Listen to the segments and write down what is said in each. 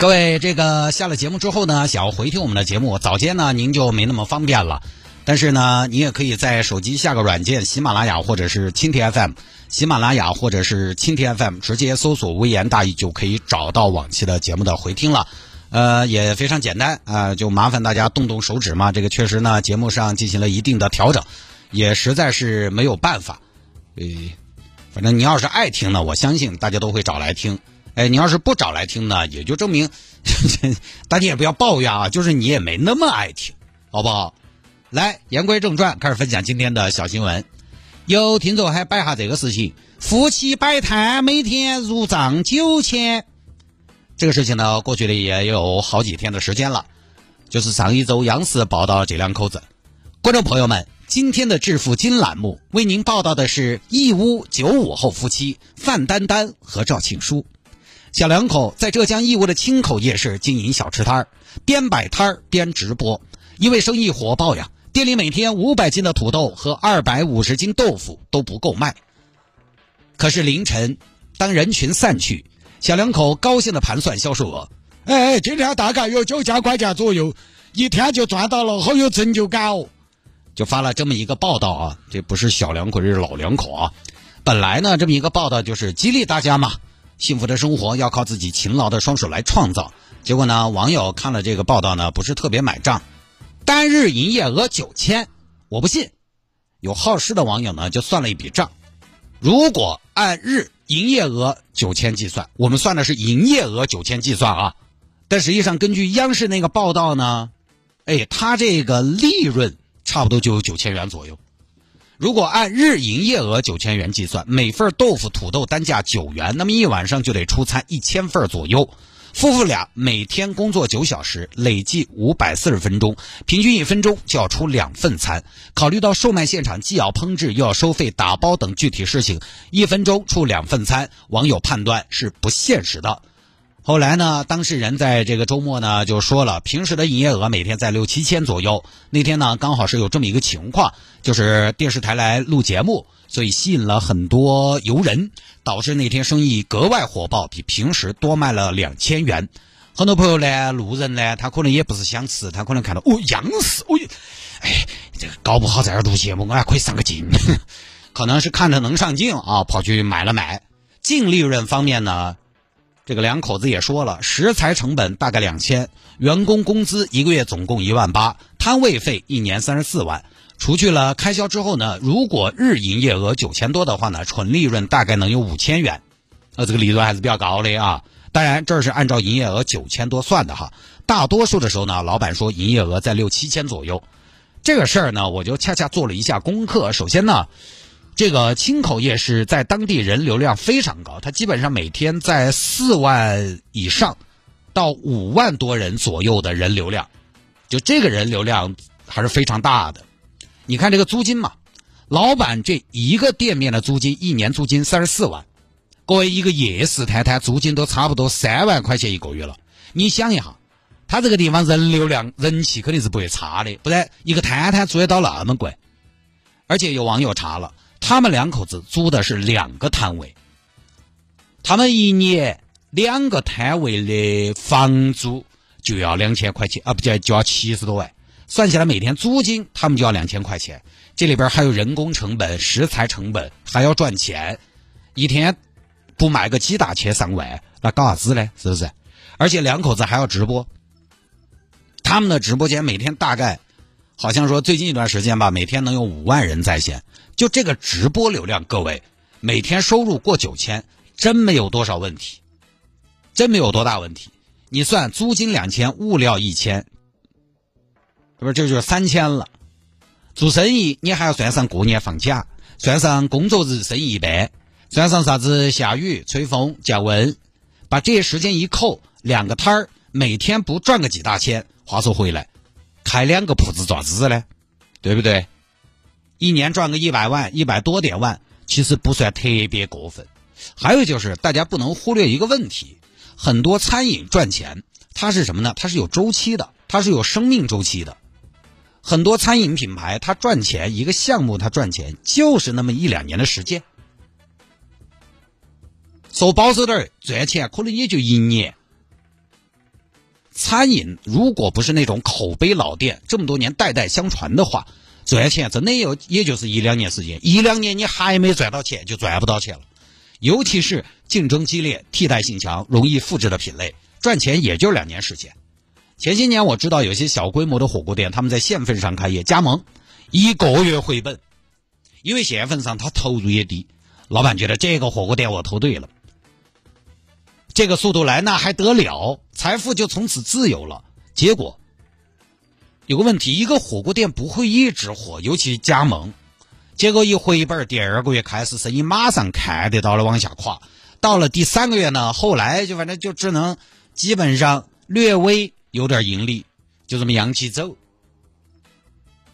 各位，这个下了节目之后呢，想要回听我们的节目，早间呢您就没那么方便了。但是呢，你也可以在手机下个软件，喜马拉雅或者是蜻蜓 FM，喜马拉雅或者是蜻蜓 FM，直接搜索“微言大义”就可以找到往期的节目的回听了。呃，也非常简单啊、就麻烦大家动动手指嘛。这个确实呢，节目上进行了一定的调整，也实在是没有办法。呃，反正你要是爱听呢，我相信大家都会找来听。哎，你要是不找来听呢，也就证明 大家也不要抱怨啊，就是你也没那么爱听，好不好？来，言归正传，开始分享今天的小新闻。有听众还摆下这个事情：夫妻摆摊每天入账九千。这个事情呢，过去的也有好几天的时间了。就是上一周央视报道这两口子。观众朋友们，今天的致富金栏目为您报道的是义乌九五后夫妻范丹丹和赵庆书。小两口在浙江义乌的青口夜市经营小吃摊儿，边摆摊儿边直播，因为生意火爆呀，店里每天五百斤的土豆和二百五十斤豆腐都不够卖。可是凌晨，当人群散去，小两口高兴的盘算销售额，哎，今天大概有九千块钱左右，一天就赚到了，好有成就感哦。就发了这么一个报道啊，这不是小两口，这是老两口啊。本来呢，这么一个报道就是激励大家嘛，幸福的生活要靠自己勤劳的双手来创造。结果呢，网友看了这个报道呢，不是特别买账，单日营业额九千，我不信。有好事的网友呢，就算了一笔账，如果按日营业额九千计算，我们算的是营业额九千计算啊，但实际上根据央视那个报道呢，哎，它这个利润差不多就有九千元左右。如果按日营业额九千元计算，每份豆腐、土豆单价九元，那么一晚上就得出餐一千份左右。夫妇俩每天工作九小时，累计五百四十分钟，平均一分钟就要出两份餐。考虑到售卖现场既要烹制又要收费、打包等具体事情，一分钟出两份餐，网友判断是不现实的。后来呢，当事人在这个周末呢就说了，平时的营业额每天在六七千左右。那天呢，刚好是有这么一个情况，就是电视台来录节目，所以吸引了很多游人，导致那天生意格外火爆，比平时多卖了两千元。很多朋友呢，路人呢，他可能也不是想吃，他可能看到哦，央视，哦，哎，这个搞不好在这录节目，我还可以上个镜，可能是看着能上镜啊，跑去买了买。净利润方面呢？这个两口子也说了，食材成本大概两千，员工工资一个月总共一万八，摊位费一年三十四万。除去了开销之后呢，如果日营业额九千多的话呢，纯利润大概能有五千元，呃，这个利润还是比较高的啊。当然，这是按照营业额九千多算的哈。大多数的时候呢，老板说营业额在六七千左右。这个事儿呢，我就恰恰做了一下功课。首先呢。这个青口夜市在当地人流量非常高，它基本上每天在四万以上到五万多人左右的人流量，就这个人流量还是非常大的。你看这个租金嘛，老板这一个店面的租金一年租金三十四万，各位一个夜市摊摊租金都差不多三万块钱一个月了。你想一下，他这个地方人流量人气肯定是不会差的，不然一个摊摊租得到那么贵。而且有网友查了。他们两口子租的是两个摊位，他们一年两个摊位的房租就要两千块钱啊，不就就要七十多万，算起来每天租金他们就要两千块钱，这里边还有人工成本、食材成本，还要赚钱，一天不卖个几大千上万，那搞啥子呢？是不是？而且两口子还要直播，他们的直播间每天大概好像说最近一段时间吧，每天能有五万人在线。就这个直播流量，各位每天收入过九千，真没有多少问题，真没有多大问题。你算租金两千，物料一千，不是这就是三千了。做生意你还要算上过年放假，算上工作日生意一般，算上啥子下雨、吹风、降温，把这些时间一扣，两个摊儿每天不赚个几大千。话说回来，开两个铺子咋子呢？对不对？一年赚个一百万、一百多点万，其实不算特别过分。还有就是，大家不能忽略一个问题：很多餐饮赚钱，它是什么呢？它是有周期的，它是有生命周期的。很多餐饮品牌，它赚钱，一个项目它赚钱，就是那么一两年的时间。说保守点，赚钱可能也就一年。餐饮如果不是那种口碑老店，这么多年代代相传的话，赚钱真的有也就是一两年时间，一两年你还没赚到钱，就赚不到钱了。尤其是竞争激烈、替代性强、容易复制的品类，赚钱也就两年时间。前些年我知道有些小规模的火锅店，他们在县份上开业加盟，一个月回本，因为县份上他投入也低，老板觉得这个火锅店我投对了。这个速度来那还得了，财富就从此自由了。结果有个问题，一个火锅店不会一直火，尤其加盟。结果一回本，第二个月开始生意马上看得到了往下垮。到了第三个月呢，后来就反正就只能基本上略微有点盈利，就这么扬起走。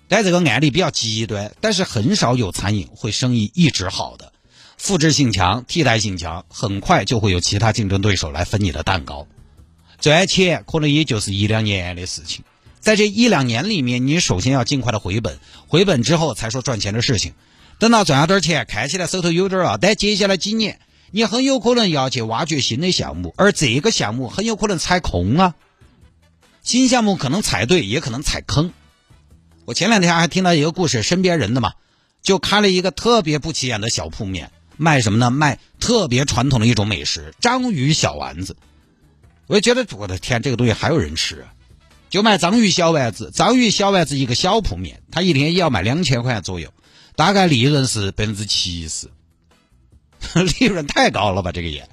但这个案例比较极端，但是很少有餐饮会生意一直好的。复制性强、替代性强，很快就会有其他竞争对手来分你的蛋糕。赚钱可能也就是一两年的事情，在这一两年里面，你首先要尽快的回本，回本之后才说赚钱的事情。等到赚了点钱，看起来手头有点啊，但接下来几年，你很有可能要去挖掘新的项目，而这个项目很有可能踩空啊。新项目可能踩对，也可能踩坑。我前两天还听到一个故事，身边人的嘛，就开了一个特别不起眼的小铺面。卖什么呢？卖特别传统的一种美食——章鱼小丸子。我就觉得，我的天，这个东西还有人吃啊！就卖章鱼小丸子，章鱼小丸子一个小铺面，他一天也要卖两千块钱左右，大概利润是百分之七十，利润太高了吧？这个也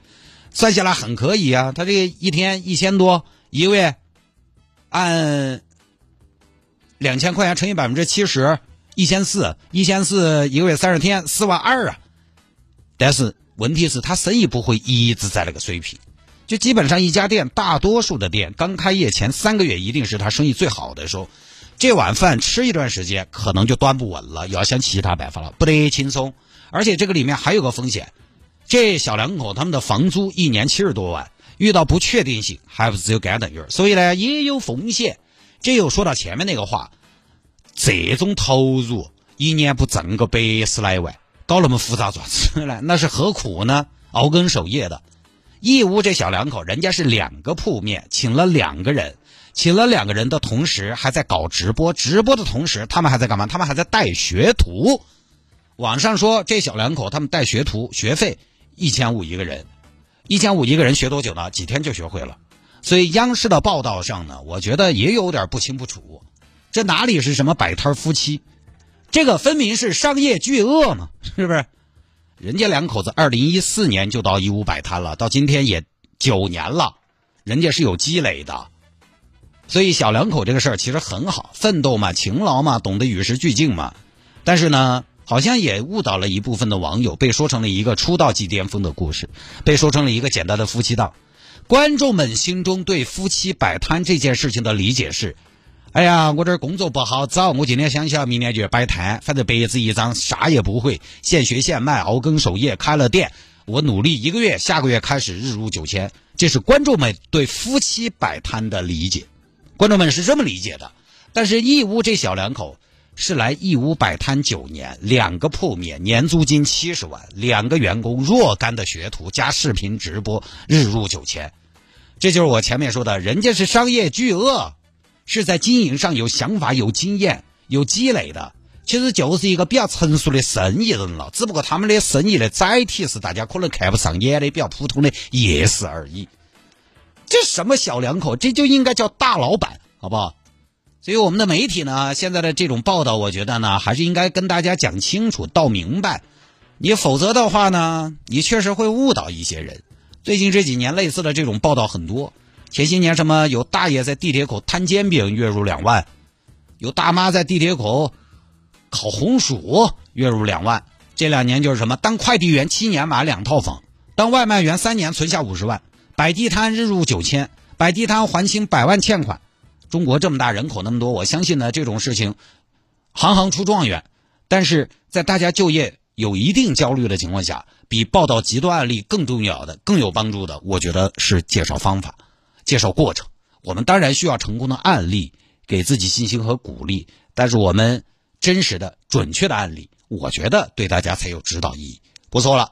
算下来很可以啊。他这个一天一千多，一个月按两千块钱乘以百分之七十，一千四，一千四一个月三十天，四万二啊！但是问题是，他生意不会一直在那个水平，就基本上一家店，大多数的店刚开业前三个月一定是他生意最好的时候，这碗饭吃一段时间可能就端不稳了，要想其他办法了，不得轻松。而且这个里面还有个风险，这小两口他们的房租一年七十多万，遇到不确定性还不只有干等于，所以呢也有风险。这又说到前面那个话，这种投入一年不挣个百十来万。搞那么复杂做啥子 那是何苦呢？熬更守夜的，义乌这小两口，人家是两个铺面，请了两个人，请了两个人的同时，还在搞直播。直播的同时，他们还在干嘛？他们还在带学徒。网上说这小两口他们带学徒，学费一千五一个人，一千五一个人学多久呢？几天就学会了。所以央视的报道上呢，我觉得也有点不清不楚。这哪里是什么摆摊夫妻？这个分明是商业巨鳄嘛，是不是？人家两口子二零一四年就到义乌摆摊了，到今天也九年了，人家是有积累的。所以小两口这个事儿其实很好，奋斗嘛，勤劳嘛，懂得与时俱进嘛。但是呢，好像也误导了一部分的网友，被说成了一个出道即巅峰的故事，被说成了一个简单的夫妻档。观众们心中对夫妻摆摊这件事情的理解是。哎呀，我这工作不好找，我今天想想，明天就摆摊，反正白纸一张，啥也不会，现学现卖，熬更守夜，开了店，我努力一个月，下个月开始日入九千，这是观众们对夫妻摆摊的理解，观众们是这么理解的。但是义乌这小两口是来义乌摆摊九年，两个铺面，年租金七十万，两个员工，若干的学徒加视频直播，日入九千，这就是我前面说的，人家是商业巨鳄。是在经营上有想法、有经验、有积累的，其实就是一个比较成熟的生意人了。只不过他们的生意的载体是大家可能看不上眼的比较普通的夜市而已。这什么小两口，这就应该叫大老板，好不好？所以我们的媒体呢，现在的这种报道，我觉得呢，还是应该跟大家讲清楚、道明白。你否则的话呢，你确实会误导一些人。最近这几年类似的这种报道很多。前些年什么有大爷在地铁口摊煎饼月入两万，有大妈在地铁口烤红薯月入两万。这两年就是什么当快递员七年买两套房，当外卖员三年存下五十万，摆地摊日入九千，摆地摊还清百万欠款。中国这么大人口那么多，我相信呢这种事情行行出状元。但是在大家就业有一定焦虑的情况下，比报道极端案例更重要的、更有帮助的，我觉得是介绍方法、介绍过程。我们当然需要成功的案例，给自己信心和鼓励。但是我们真实的、准确的案例，我觉得对大家才有指导意义。不错了。